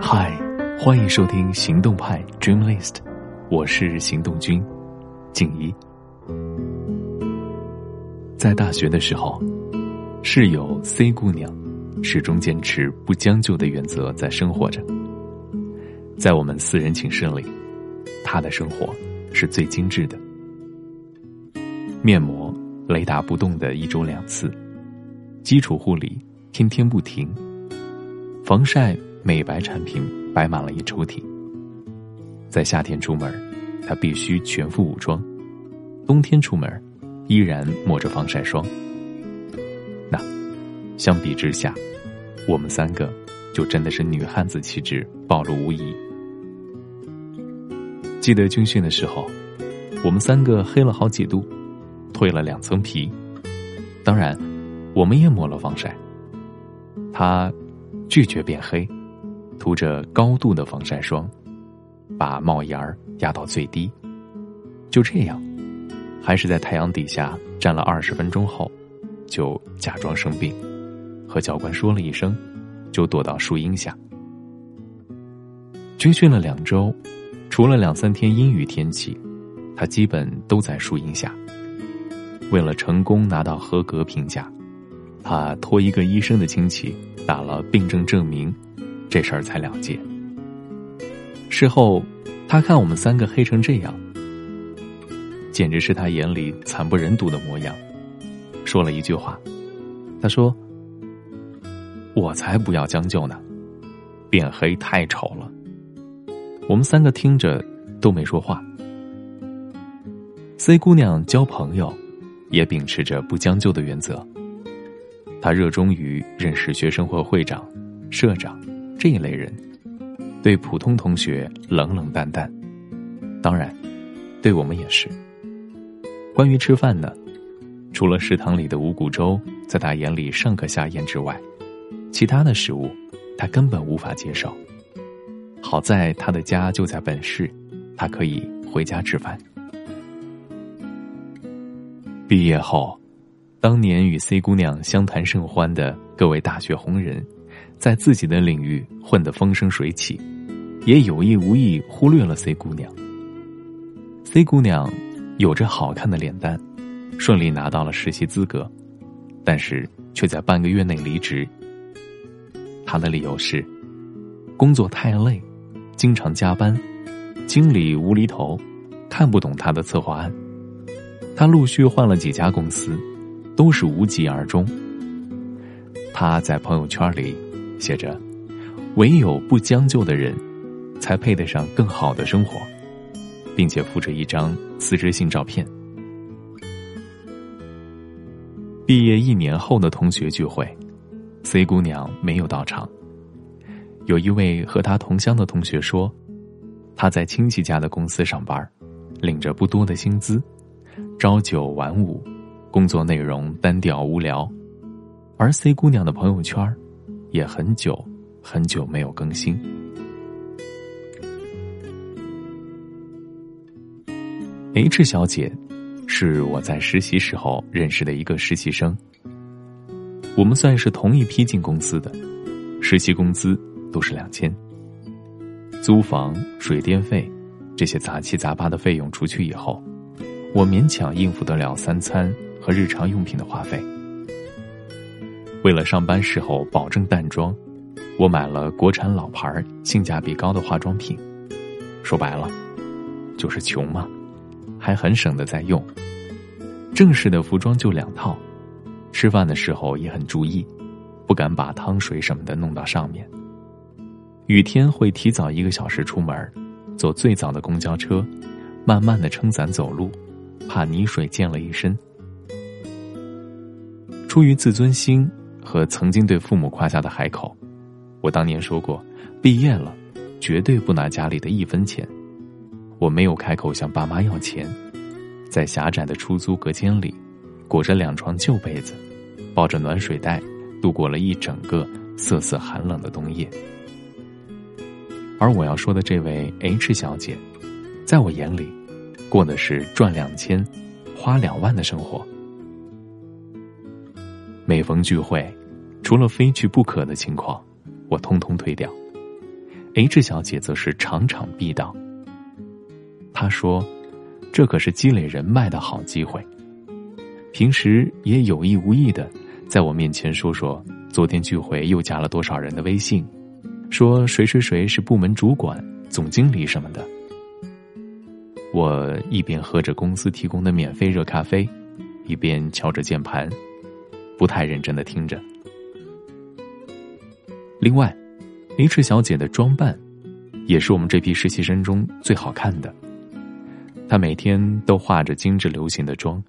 嗨，欢迎收听行动派 Dream List，我是行动君静怡。在大学的时候，室友 C 姑娘始终坚持不将就的原则在生活着。在我们四人寝室里，她的生活是最精致的。面膜雷打不动的一周两次，基础护理天天不停，防晒。美白产品摆满了一抽屉。在夏天出门，他必须全副武装；冬天出门，依然抹着防晒霜。那，相比之下，我们三个就真的是女汉子气质暴露无遗。记得军训的时候，我们三个黑了好几度，蜕了两层皮。当然，我们也抹了防晒。他拒绝变黑。涂着高度的防晒霜，把帽檐儿压到最低。就这样，还是在太阳底下站了二十分钟后，就假装生病，和教官说了一声，就躲到树荫下。军训了两周，除了两三天阴雨天气，他基本都在树荫下。为了成功拿到合格评价，他托一个医生的亲戚打了病症证明。这事儿才了结。事后，他看我们三个黑成这样，简直是他眼里惨不忍睹的模样，说了一句话：“他说，我才不要将就呢，变黑太丑了。”我们三个听着都没说话。C 姑娘交朋友，也秉持着不将就的原则。她热衷于认识学生会会长、社长。这一类人，对普通同学冷冷淡淡，当然，对我们也是。关于吃饭呢，除了食堂里的五谷粥在他眼里尚可下咽之外，其他的食物他根本无法接受。好在他的家就在本市，他可以回家吃饭。毕业后，当年与 C 姑娘相谈甚欢的各位大学红人。在自己的领域混得风生水起，也有意无意忽略了 C 姑娘。C 姑娘有着好看的脸蛋，顺利拿到了实习资格，但是却在半个月内离职。她的理由是，工作太累，经常加班，经理无厘头，看不懂她的策划案。她陆续换了几家公司，都是无疾而终。她在朋友圈里。写着：“唯有不将就的人，才配得上更好的生活。”并且附着一张辞职信照片。毕业一年后的同学聚会，C 姑娘没有到场。有一位和她同乡的同学说：“她在亲戚家的公司上班，领着不多的薪资，朝九晚五，工作内容单调无聊。”而 C 姑娘的朋友圈也很久很久没有更新。H 小姐是我在实习时候认识的一个实习生，我们算是同一批进公司的，实习工资都是两千，租房、水电费这些杂七杂八的费用除去以后，我勉强应付得了三餐和日常用品的花费。为了上班时候保证淡妆，我买了国产老牌、性价比高的化妆品。说白了，就是穷嘛，还很省的在用。正式的服装就两套，吃饭的时候也很注意，不敢把汤水什么的弄到上面。雨天会提早一个小时出门，坐最早的公交车，慢慢的撑伞走路，怕泥水溅了一身。出于自尊心。和曾经对父母夸下的海口，我当年说过，毕业了，绝对不拿家里的一分钱。我没有开口向爸妈要钱，在狭窄的出租隔间里，裹着两床旧被子，抱着暖水袋，度过了一整个瑟瑟寒冷的冬夜。而我要说的这位 H 小姐，在我眼里，过的是赚两千，花两万的生活。每逢聚会，除了非去不可的情况，我通通推掉。H 小姐则是场场必到。她说：“这可是积累人脉的好机会。”平时也有意无意的在我面前说说昨天聚会又加了多少人的微信，说谁谁谁是部门主管、总经理什么的。我一边喝着公司提供的免费热咖啡，一边敲着键盘，不太认真的听着。另外，H 小姐的装扮，也是我们这批实习生中最好看的。她每天都化着精致流行的妆，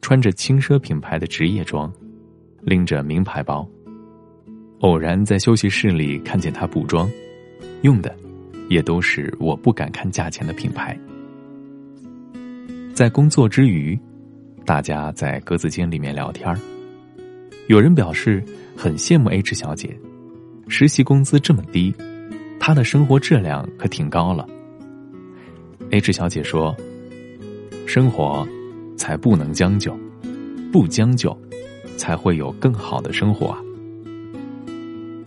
穿着轻奢品牌的职业装，拎着名牌包。偶然在休息室里看见她补妆，用的，也都是我不敢看价钱的品牌。在工作之余，大家在格子间里面聊天有人表示很羡慕 H 小姐，实习工资这么低，她的生活质量可挺高了。H 小姐说：“生活才不能将就，不将就，才会有更好的生活啊！”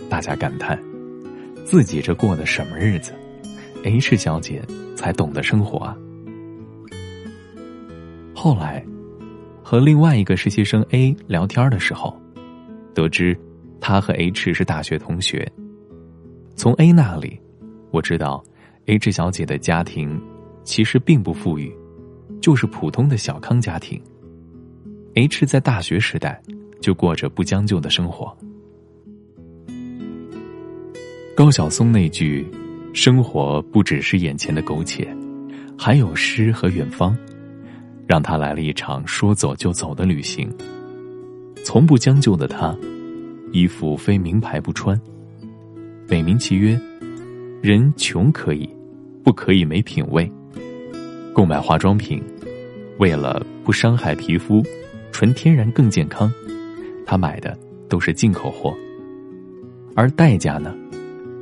大家感叹：自己这过的什么日子？H 小姐才懂得生活啊！后来，和另外一个实习生 A 聊天的时候，得知他和 H 是大学同学。从 A 那里，我知道 H 小姐的家庭其实并不富裕，就是普通的小康家庭。H 在大学时代就过着不将就的生活。高晓松那句“生活不只是眼前的苟且，还有诗和远方”。让他来了一场说走就走的旅行。从不将就的他，衣服非名牌不穿，美名其曰：人穷可以，不可以没品味。购买化妆品，为了不伤害皮肤，纯天然更健康，他买的都是进口货。而代价呢，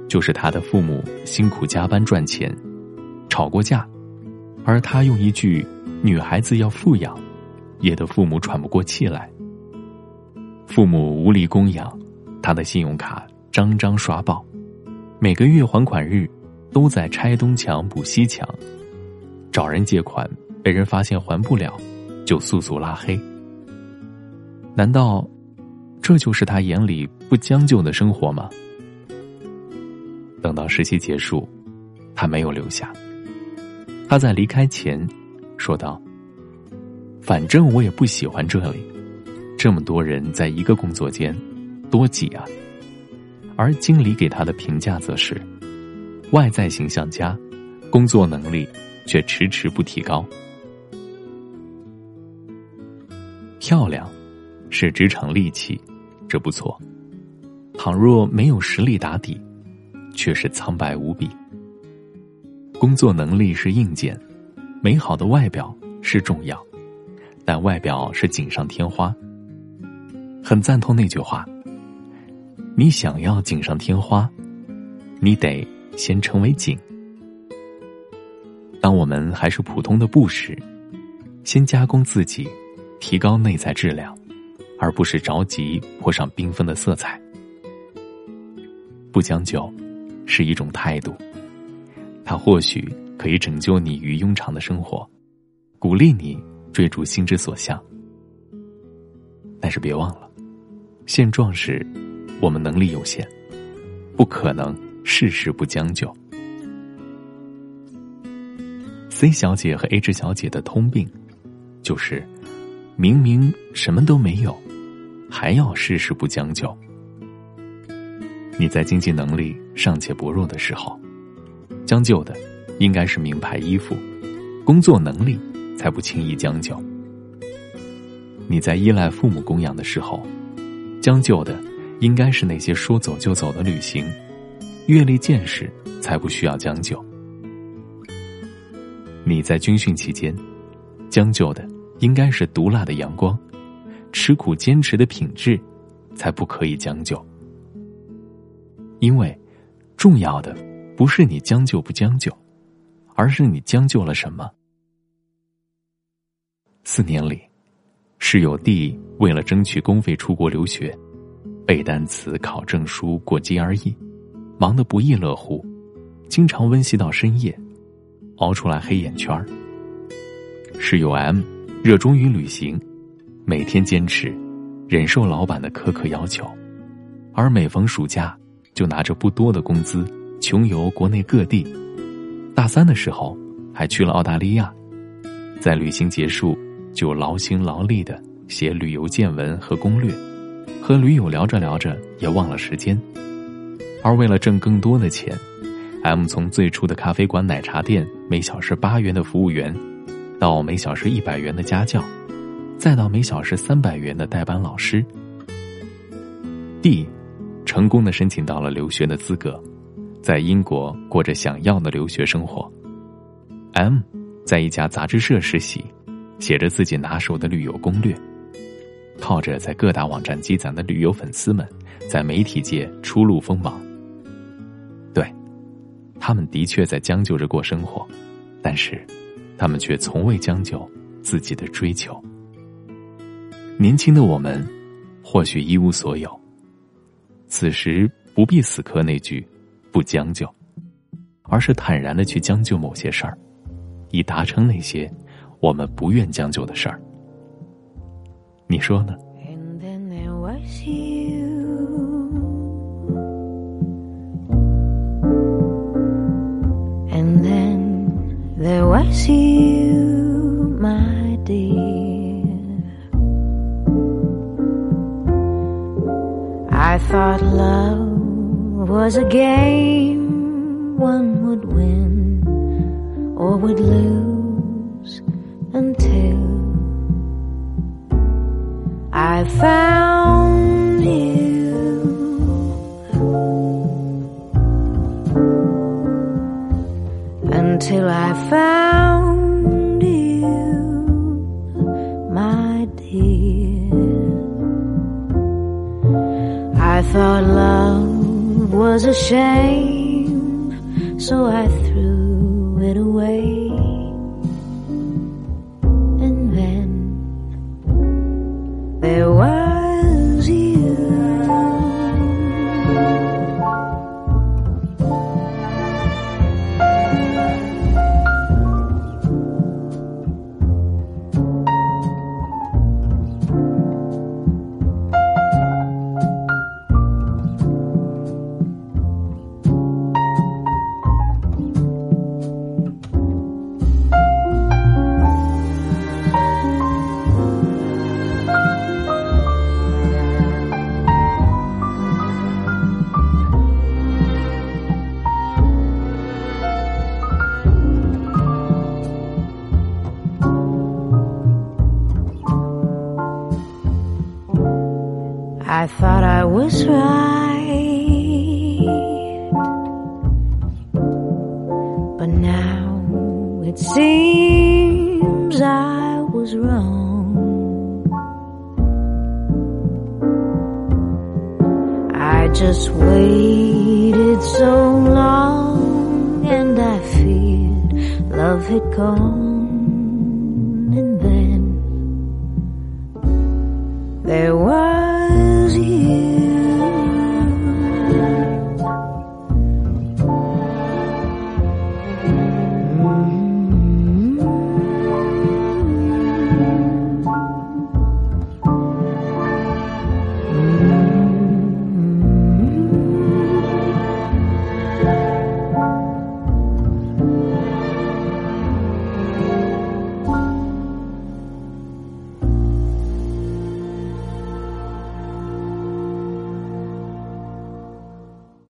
就是他的父母辛苦加班赚钱，吵过架，而他用一句。女孩子要富养，也得父母喘不过气来。父母无力供养，他的信用卡张张刷爆，每个月还款日都在拆东墙补西墙，找人借款被人发现还不了，就速速拉黑。难道这就是他眼里不将就的生活吗？等到实习结束，他没有留下。他在离开前。说道：“反正我也不喜欢这里，这么多人在一个工作间，多挤啊。”而经理给他的评价则是：外在形象佳，工作能力却迟迟不提高。漂亮是职场利器，这不错；倘若没有实力打底，却是苍白无比。工作能力是硬件。美好的外表是重要，但外表是锦上添花。很赞同那句话：你想要锦上添花，你得先成为锦。当我们还是普通的布时，先加工自己，提高内在质量，而不是着急泼上缤纷的色彩。不将就，是一种态度，它或许。可以拯救你于庸常的生活，鼓励你追逐心之所向。但是别忘了，现状是，我们能力有限，不可能事事不将就。C 小姐和 H 小姐的通病，就是明明什么都没有，还要事事不将就。你在经济能力尚且薄弱的时候，将就的。应该是名牌衣服，工作能力才不轻易将就。你在依赖父母供养的时候，将就的应该是那些说走就走的旅行，阅历见识才不需要将就。你在军训期间，将就的应该是毒辣的阳光，吃苦坚持的品质，才不可以将就。因为，重要的不是你将就不将就。而是你将就了什么？四年里，室友弟为了争取公费出国留学，背单词、考证书、过 GRE，忙得不亦乐乎，经常温习到深夜，熬出来黑眼圈儿。室友 M 热衷于旅行，每天坚持忍受老板的苛刻要求，而每逢暑假就拿着不多的工资穷游国内各地。大三的时候还去了澳大利亚，在旅行结束就劳心劳力的写旅游见闻和攻略，和驴友聊着聊着也忘了时间，而为了挣更多的钱，M 从最初的咖啡馆奶茶店每小时八元的服务员。到每小时一百元的家教，再到每小时三百元的代班老师。D，成功的申请到了留学的资格，在英国过着想要的留学生活。M，在一家杂志社实习，写着自己拿手的旅游攻略，靠着在各大网站积攒的旅游粉丝们，在媒体界初露锋芒。对，他们的确在将就着过生活，但是。他们却从未将就自己的追求。年轻的我们，或许一无所有，此时不必死磕那句“不将就”，而是坦然的去将就某些事儿，以达成那些我们不愿将就的事儿。你说呢？There was you, my dear. I thought love was a game one would win or would lose Found you. Until I found you, my dear. I thought love was a shame, so I was right. But now it seems I was wrong. I just waited so long and I feared love had gone.